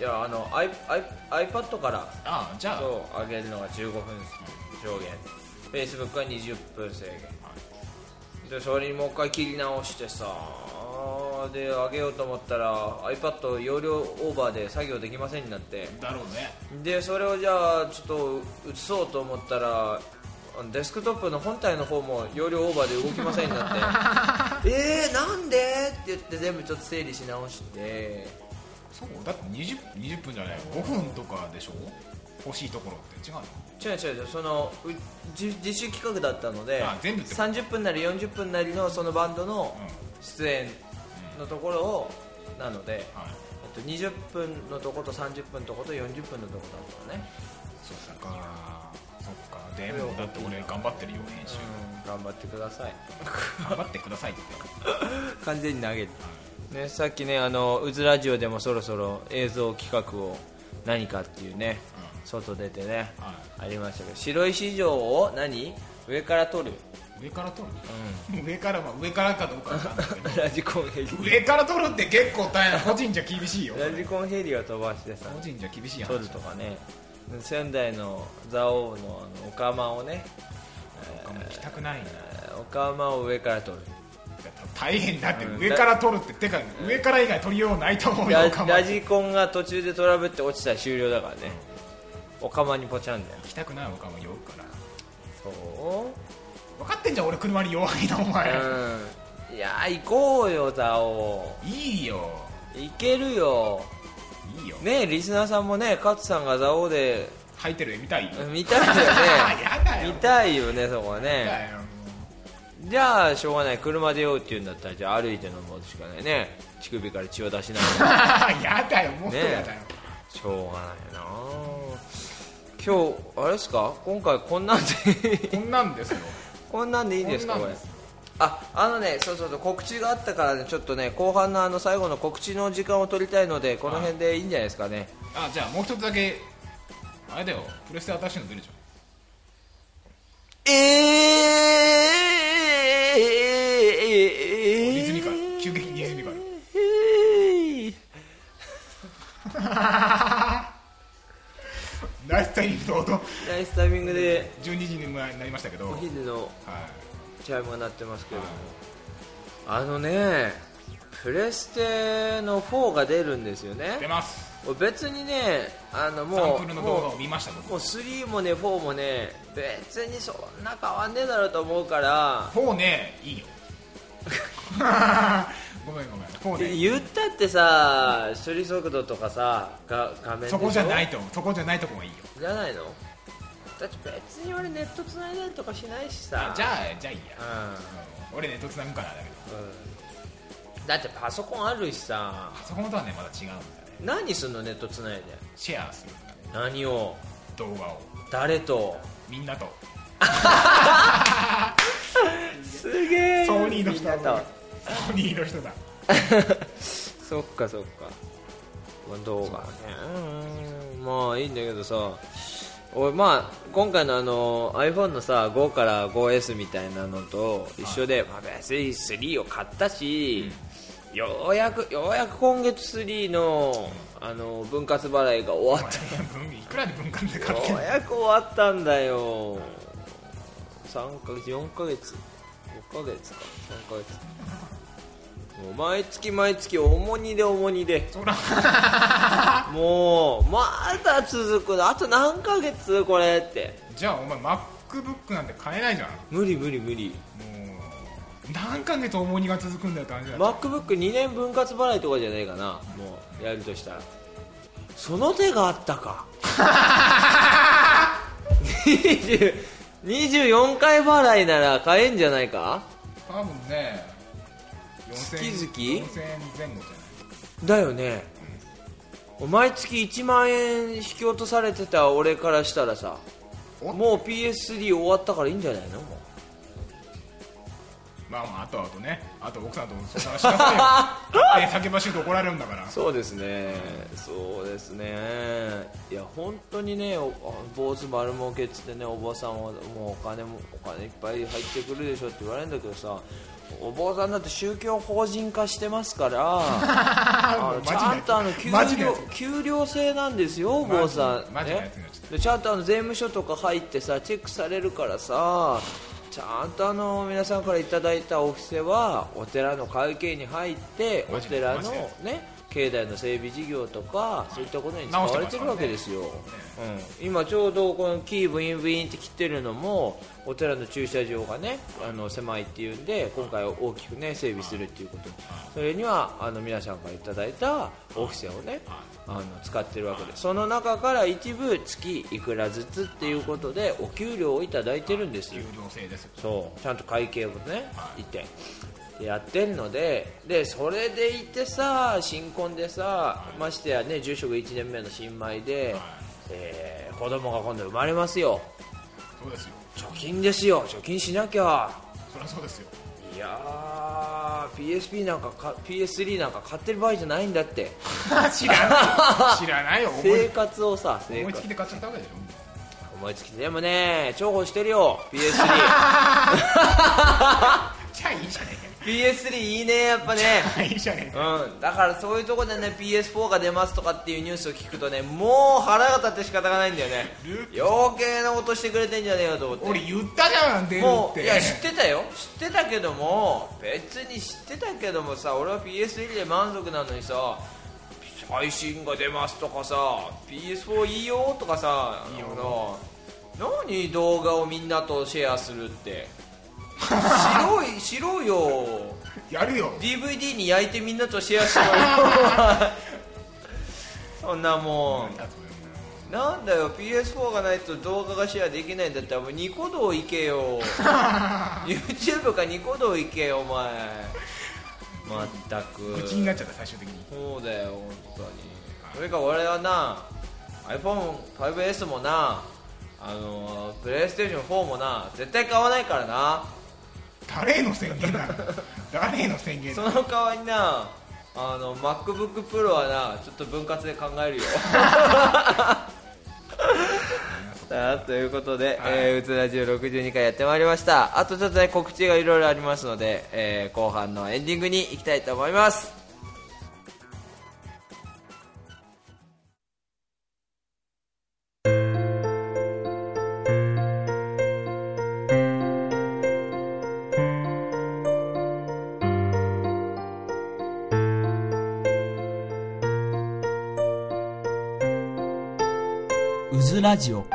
いやあの I I iPad からああじゃあ。そう上げるのが15分上限。Facebook は20分制限。でそれにもう一回切り直してさで上げようと思ったら iPad 容量オーバーで作業できませんになって。だろうね。でそれをじゃあちょっと移そうと思ったらデスクトップの本体の方も容量オーバーで動きませんになって。えー、なんで？って言って全部ちょっと整理し直してそうだって 20, 20分じゃない5分とかでしょ？欲しいところって。違うの？違う違うそのう自自主企画だったのであ全部ってこと？30分なり40分なりのそのバンドのう出演のところをなので、んはい。えっと、20分のとこと30分のとこと40分のとこだったのね、そっかそっか。でもだって俺頑張ってるよ編集。うん、頑張ってください。頑張ってくださいって。完全に投げる、ね、さっきねあのうずラジオでもそろそろ映像企画を何かっていうね、外出てね、はありましたけど白石城を何？上から撮る、上から撮る、上からは上からかどうか ラジコンヘリ。上から撮るって結構大変。個人じゃ厳しいよ。ラジコンヘリを飛ばしてさ個人じゃ厳しい話撮るとかね。仙台の蔵王のあのオカマをね、あんま行きたくないな。えーオカマを上から撮る大変だって上から撮るっててか上から以外撮りようないと思うよラジコンが途中でトラブって落ちたら終了だからね。オカマにポチャンだよ。行きたくないオカマ酔うから。そう？分かってんじゃん俺車に弱いなお前、うん。いやー行こうよザオいいよ。行けるよ。いいよ。ねリスナーさんもね勝さんがザオで入ってる絵見たい？見たいよね。見たいよねそこはやねじゃあしょうがない。車で酔うっていうんだったらじゃあ歩いて飲むしかないね。乳首から血を出しながら。やだよもっとやだよ、しょうがないな。今日あれですか？今回こんなんで。こんなんですよ。こんなんでいいんですかこれ。ああのねそうそうそう告知があったからねちょっとね後半のあの最後の告知の時間を取りたいのでこの辺でいいんじゃないですかね。あじゃあもう一つだけあれだよ。プレステ新しいの出るじゃんえー、リズミカル急激にリズミカルナイスタイミングと音ナイスタイミングで。12時になりましたけど、おはい、昼のチャイムが鳴ってますけれどもあのねプレステの4が出るんですよ出ねます別にねあのサンもうプルの動画もを見ました僕うもう3もね4もね別にそんな変わんねえだろうと思うから。4ねいいよ。ごめんごめん4ね。言ったってさ処理速度とかさが画面そこじゃないとそこじゃないとこがいいよ。じゃないの？だって別に俺ネットつないだりとかしないしさ。あじゃあじゃあいいや、ううん。俺ネットつなぐからだけど。ん、うん、だってパソコンあるしさ。パソコンとはねまだ違うんだね何すんのネットつないで。シェアする。何を。動画を。誰と。みんなと。すげえ。ソニーの人だ。ソニーの人だ。そっかそっか。動画ね。うん。まあいいんだけどさ。俺まあ今回のあの iPhone のさ5から 5S みたいなのと一緒で、まあ、別に3を買ったし、ようやくようやく今月3のあの分割払いが終わっ分いくらで分割でた買ってようやく終わったんだよ。3ヶ月4ヶ月。5ヶ月か。3ヶ月。もう毎月毎月重荷で重荷で。そら。もうまだ続くの？あと何ヶ月？これって。じゃあお前 MacBook なんて買えないじゃん。も無理無理無理。う何ヶ月重荷が続くんだよって話だよ MacBook2 年分割払いとかじゃないかなもうやるとしたら。その手があったか。20 24回払いなら買えんじゃないか？多分ね4000月々？4000円前後じゃない？だよね。毎月1万円引き落とされてた俺からしたらさおもう PS3 終わったからいいんじゃないの？もうまあまああとあとねあと奥さんと相談しなさいよ。え叫ばしいと怒られるんだから。そうですね、そうですね、いや本当にね、お坊主丸儲けっつってね、おばさんはもうお金もお金いっぱい入ってくるでしょって言われるんだけどさ、お坊さんだって宗教法人化してますから、ちゃんとあの給料給料制なんですよ、お坊さん。ねでちゃんとあの税務署とか入ってさチェックされるからさちゃんとあの皆さんからいただいたお布施はお寺の会計に入ってお寺のね境内の整備事業とかそういったことに使われてるわけですよ、直してますうん、今ちょうどこのキーブインブインって切ってるのもお寺の駐車場がねあの狭いっていうんで今回大きくね整備するっていうこと。それにはあの皆さんからいただいたお布施をねあの使ってるわけでその中から一部月いくらずつっていうことでお給料をいただいてるんですよ。有料制ですよそう。ちゃんと会計をねいて。でやってるのででそれでいてさ新婚でさましてやね住職1年目の新米で、えー子供が今度生まれますよ。そうですよ。貯金ですよ。貯金しなきゃ。そりゃそうですよ。いやー PSP なんかか PS3 なんか買ってる場合じゃないんだって。知らない 知らないよ。生活をさ生活。思いつきで買っちゃったわけでしょ。思いつきでもね。重宝してるよ PS3 じゃあいいじゃね PS3 いいねやっぱね。いいじゃねえか。うん、だからそういうところでね PS4 が出ますとかっていうニュースを聞くとねもう腹が立って仕方がないんだよね。ル余計なことしてくれてんじゃねえよと思って。俺言ったじゃん出るって。もういや知ってたよ。知ってたけども別に知ってたけどもさ俺は PS3 で満足なのにさ配信が出ますとかさ PS4 いいよとかさいいよ。何動画をみんなとシェアするってしろいしろよ。やるよ。DVD に焼いてみんなとシェアしようよ。そんなもん。なんだよ PS4 がないと動画がシェアできないんだったらもうニコ動行けよ。YouTube かニコ動行けよお前。まったく。愚痴になっちゃった最終的に。そうだよ本当に。それか俺はな iPhone5S もなあのプレイステーション4もな絶対買わないからな誰への宣言なの誰への宣言その代わりなあの MacBookPro はなちょっと分割で考えるよ。さ あということで、はい。えーうつラジオ62回やってまいりました。あとちょっとね告知がいろいろありますので、えー後半のエンディングに行きたいと思いますラジオ。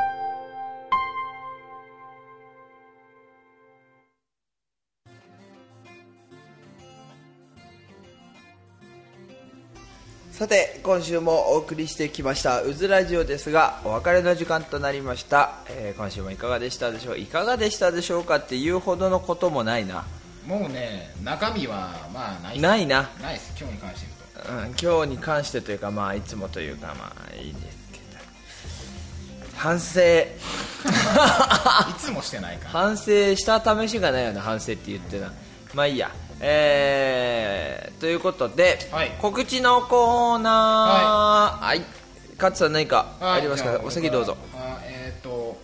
さて今週もお送りしてきました「うずラジオ」ですがお別れの時間となりました、えー今週もいかがでしたでしょう？いかがでしたでしょうかっていうほどのこともないな。もうね中身はまあないないな、ないです。今日に関して言ううん、今日に関してというかまあいつもというかまあいいんです反省。と いつもしてないか。ら反省した試しがないよな反省って言ってな。まあいいや。えー、ということで、はい。告知のコーナー。はい、勝さん何かありますか、はいお席どうぞ。あえっ、と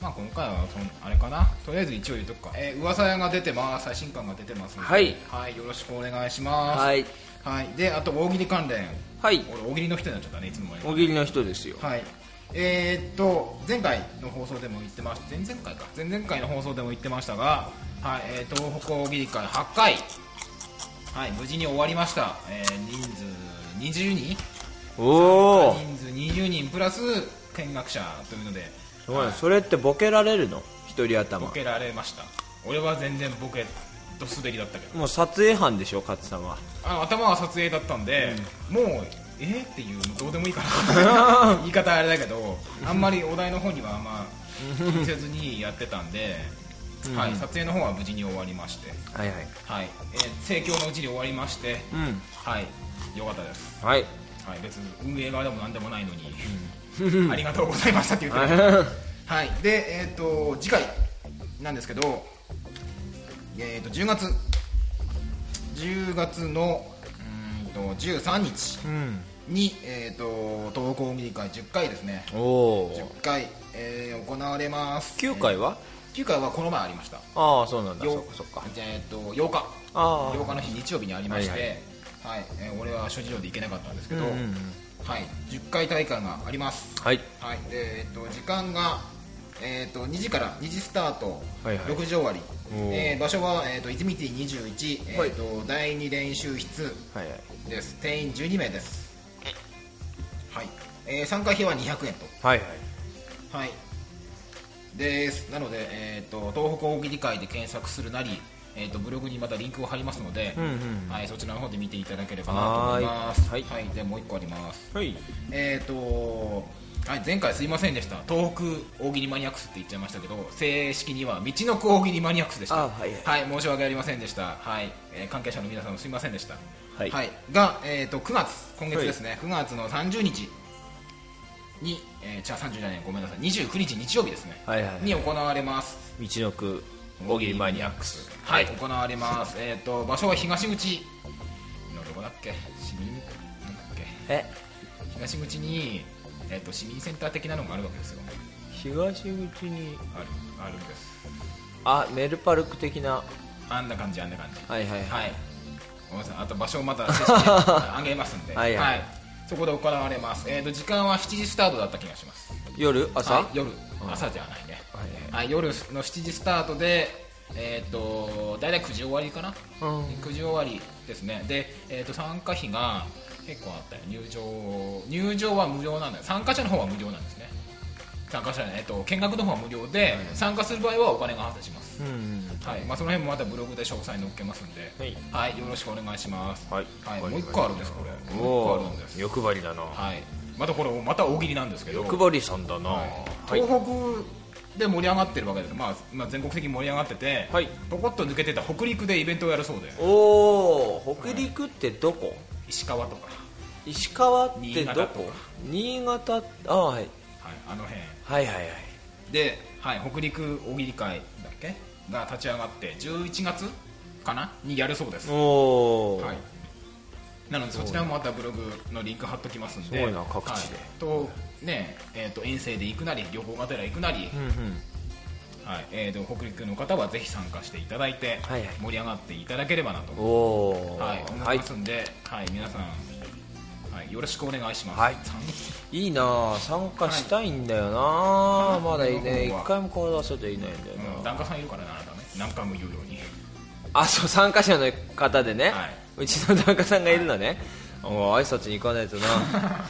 まあ今回はあれかな？とりあえず一応言うとくか、えー、噂屋が出てます。最新刊が出てますので。はい。はい、よろしくお願いします。はい。はい、であと大喜利関連。はい。俺大喜利の人になっちゃったねいつも大喜利の人ですよ。はいえーっと前回の放送でも言ってました。前々回か。前々回の放送でも言ってましたが、はいえー、東北大喜利会8回、はい、無事に終わりました、えー人数20人おお人数20人。プラス見学者というので。それってボケられるの？一人頭。ボケられました。俺は全然ボケと滑りだったけど。もう撮影班でしょ勝さんは。あの頭は撮影だったんで、もうえー、っていうどうでもいいかな。言い方あれだけどあんまりお題の方にはまあ気にせずにやってたんで、はい、撮影の方は無事に終わりまして、はいはい。はい。えー盛況のうちに終わりまして、うん。はい。よかったです、はい。はい、別に運営側でも何でもないのに、ありがとうございましたって言ってる。はい、で、えー、と次回なんですけど、えー、と10月。10月のうーんと13日。うんに、えー、と東北大喜利会10回ですね。おお10回、えー行われます。9回は？9回はこの前ありました。ああそうなんだ。そよっかそっか。えー、と8日。ああ8日の日日曜日にありまして、ははい。い。えー俺は諸事情で行けなかったんですけど、うんうんうん。はい、10回大会があります。はい。はい、で、えっと、時間が、えっと、2時から2時スタート、はいはい。6時終わり。えー場所は、えっと、イズミティ21、はい。えっと、第2練習室はいはい。です。定員12名です。はい、えー参加費は200円と。はいはい。はい。です。なので、えっと東北大喜利会で検索するなり、えっとブログにまたリンクを貼りますので、うんうんはい、そちらの方で見ていただければなと思います。はい。はい、でもう1個あります。はい。えー、とはい、前回すいませんでした。東北大喜利マニアックスって言っちゃいましたけど正式には道のく大喜利マニアックスでした。あはいはい。申し訳ありませんでした、はい。えー関係者の皆さんもすいませんでした、はい。が、えー、と9月今月ですね、9月の30日に、えー、じゃあ30じゃないごめんなさい。29日日曜日ですね、はいはいに行われます。道のく大喜利マニアックス。はい、行われます。えっ、と場所は東口。のどこだっけ？市民なんだっけ？え？東口に、えー、と市民センター的なのがあるわけですよ。東口に？あるあるんです。あメルパルク的な。あんな感じあんな感じ。はいはいはい。ごめんなさい。あと場所をまた あげますんで。はい。はいそこで行われます、えー、と時間は7時スタートだった気がします。夜朝、はい、夜。朝じゃないね、はい、夜の7時スタートでえっ、と大体9時終わりかな、うん。9時終わりですね。で、えー、と参加費が結構あったよ。入場入場は無料なんだよ。参加者の方は無料なんですね。参加者ね、えっと、見学の方は無料で、参加する場合はお金が発生します、うんはい。まあ、その辺もまたブログで詳細載っけますんで、はい。よろしくお願いします、はい。もう一個あるんですこれ。おもう一個あおるんです。欲張りだな。はい。またこれまた大喜利なんですけど。欲張りさんだな。はい。はい。東北で盛り上がってるわけです、まあ、まあ全国的に盛り上がってて、はい。ポコッと抜けてた北陸でイベントをやるそうで。おお北陸ってどこ？石川とか、石川って新潟どことか。新潟。あはい。はい、あの辺。はいはいはい。で、はい、北陸大喜利会が立ち上がって11月かな？にやるそうです、はい、なのでそちらもまたブログのリンク貼っときますんで。はい。とねえー、と遠征で行くなり旅行がてら行くなり、うんうん。はい。えー、と北陸の方はぜひ参加していただいて、はいはい。盛り上がっていただければなと、はい、思はいいますんで、はい。皆さん、はい、よろしくお願いします、はい。参いいなあ参加したいんだよな、はい。まだいいね一回も顔出せていないんだよな、うん、檀家さんいるからなあなたね。何回も言うように。あそう参加者の方でね、はい。うちの檀家さんがいるのね、お挨拶に行かないとな。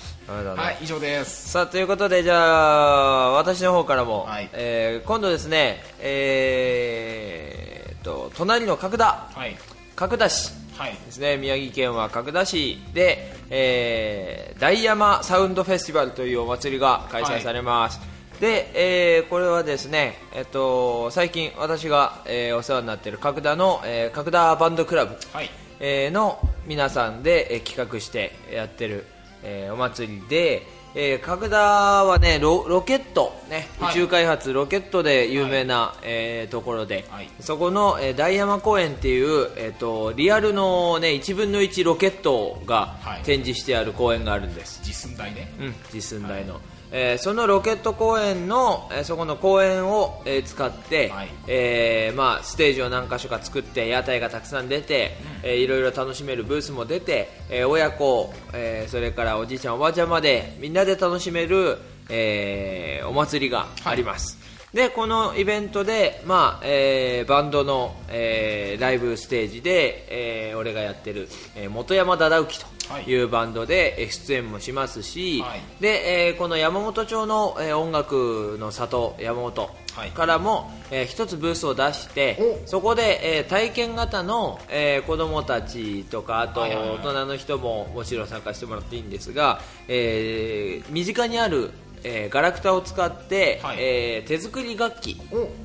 はい以上です。さあということでじゃあ私の方からも、はい。えー今度ですねえー、と隣の角田。はい。角田市はいですね。宮城県は角田市で、えー、大山サウンドフェスティバルというお祭りが開催されます、で、えーこれはですね、えっと、最近私が、えーお世話になっている角田の、えー角田バンドクラブ、はい。えーの皆さんで、えー企画してやってる、えーお祭りで、えー角田はねロロケット、ねはい。宇宙開発ロケットで有名な、えーところで、はい。そこの、えー大山公園っていう、えー、とリアルの、ね、1分の1ロケットがはい。展示してある公園があるんです、実寸大ね。うん、実寸大の、えーそのロケット公園の、えーそこの公園を、えー使って、はい。えーまあ、ステージを何箇所か作って屋台がたくさん出て、えーいろいろ楽しめるブースも出て、えー親子、えーそれからおじいちゃんおばあちゃんまでみんなで楽しめる、えーお祭りがあります、でこのイベントで、まあえーバンドの、えーライブステージで、えー俺がやってる、えー元山忠之というバンドでえー出演もしますし、はい。でえーこの山本町の、えー音楽の里山本はい。からも、えー一つブースを出してお。そこで、えー体験型の、えー子供たちとかあとはいはいはい。大人の人ももちろん参加してもらっていいんですが、えー身近にある、えーガラクタを使って、はい。えー手作り楽器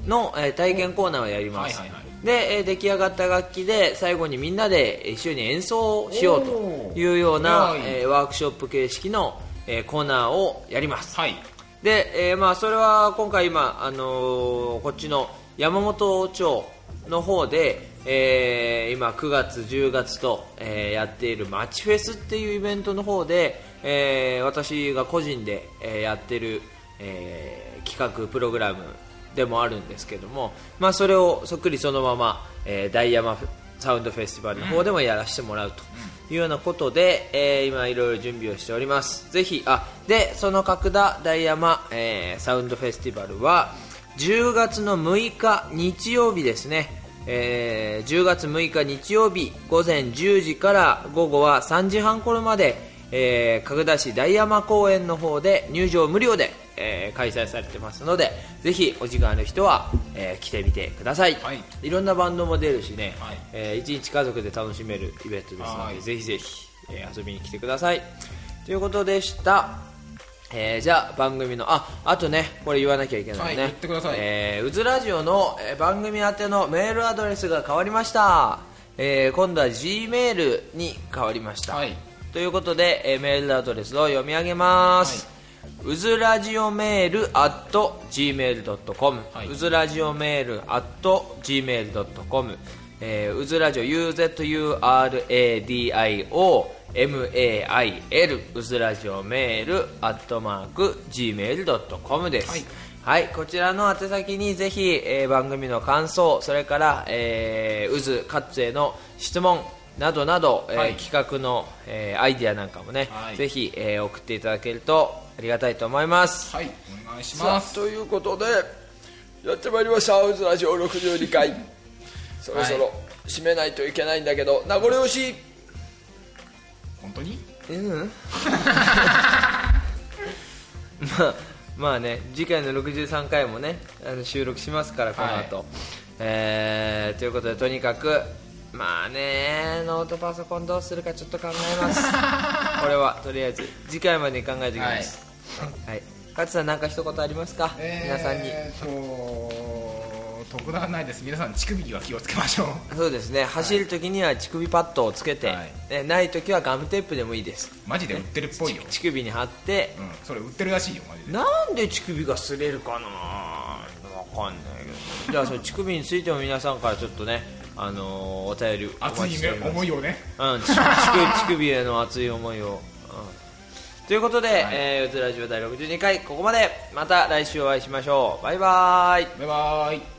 の、えー体験コーナーをやります、はいはいはい。で、えー出来上がった楽器で最後にみんなで一緒に演奏しようというような、えーワークショップ形式の、えーコーナーをやります、はい。で、えーまあ、それは今回今、あのーこっちの山本町の方で、えー今9月10月と、えーやっているマッチフェスっていうイベントの方で、えー私が個人で、えーやってる、えー企画プログラムでもあるんですけども、まあ、それをそっくりそのまま、えー大山サウンドフェスティバルの方でもやらせてもらうというようなことで、えー今いろいろ準備をしております。ぜひあでその角田大山、えーサウンドフェスティバルは10月の6日日曜日ですね、えー10月6日日曜日午前10時から午後は3時半頃まで、えー角田市大山公園の方で入場無料で、えー開催されてますのでぜひお時間ある人は、えー来てみてください、はい。いろんなバンドも出るしね、はい。えー一日家族で楽しめるイベントですので、はい。ぜひぜひ、えー遊びに来てください。ということでした、えーじゃあ番組のああとねこれ言わなきゃいけないね、えーうずラジオの、えー番組宛てのメールアドレスが変わりました、えー今度は G メールに変わりました、はいということで、えーメールアドレスを読み上げます、うずラジオメール at gmail.com、はい。うずラジオメール at gmail.com えーうずラジオ UZURADIO MAIL うずラジオメールアットマーク Gmail.com です。はい。はい、こちらの宛先にぜひ、えー番組の感想それから、えー、渦カッツへの質問などなど、えーはい。企画の、えーアイディアなんかもね、はい。ぜひ、えー送っていただけるとありがたいと思います、はいお願いしさます。あということでやってまいりました「渦ラジオ62回」そろそろ締めないといけないんだけど名残惜しい。本当に？うん。まあまあね次回の63回もねあの収録しますからこの後、はい。えーということでとにかくまあねノートパソコンどうするかちょっと考えます。これはとりあえず次回までに考えておきます。はい、勝さん何か一言ありますか、皆さんに。えーと特段ないです。皆さん乳首には気をつけましょう。そうですね。走るときには乳首パッドをつけて、はい。ねないときはガムテープでもいいです。マジで売ってるっぽいよ、乳首に貼って。うん、それ売ってるらしいよマジで。なんで乳首が擦れるかなわかんないけど。じゃあその乳首についても皆さんからちょっとねあのーお便りお待ちしております。思いをね。うん、乳首乳首への熱い思いを、うん。ということで、えー、うつラジオ第62回ここまで。また来週お会いしましょう。バイバイ。バイバーイ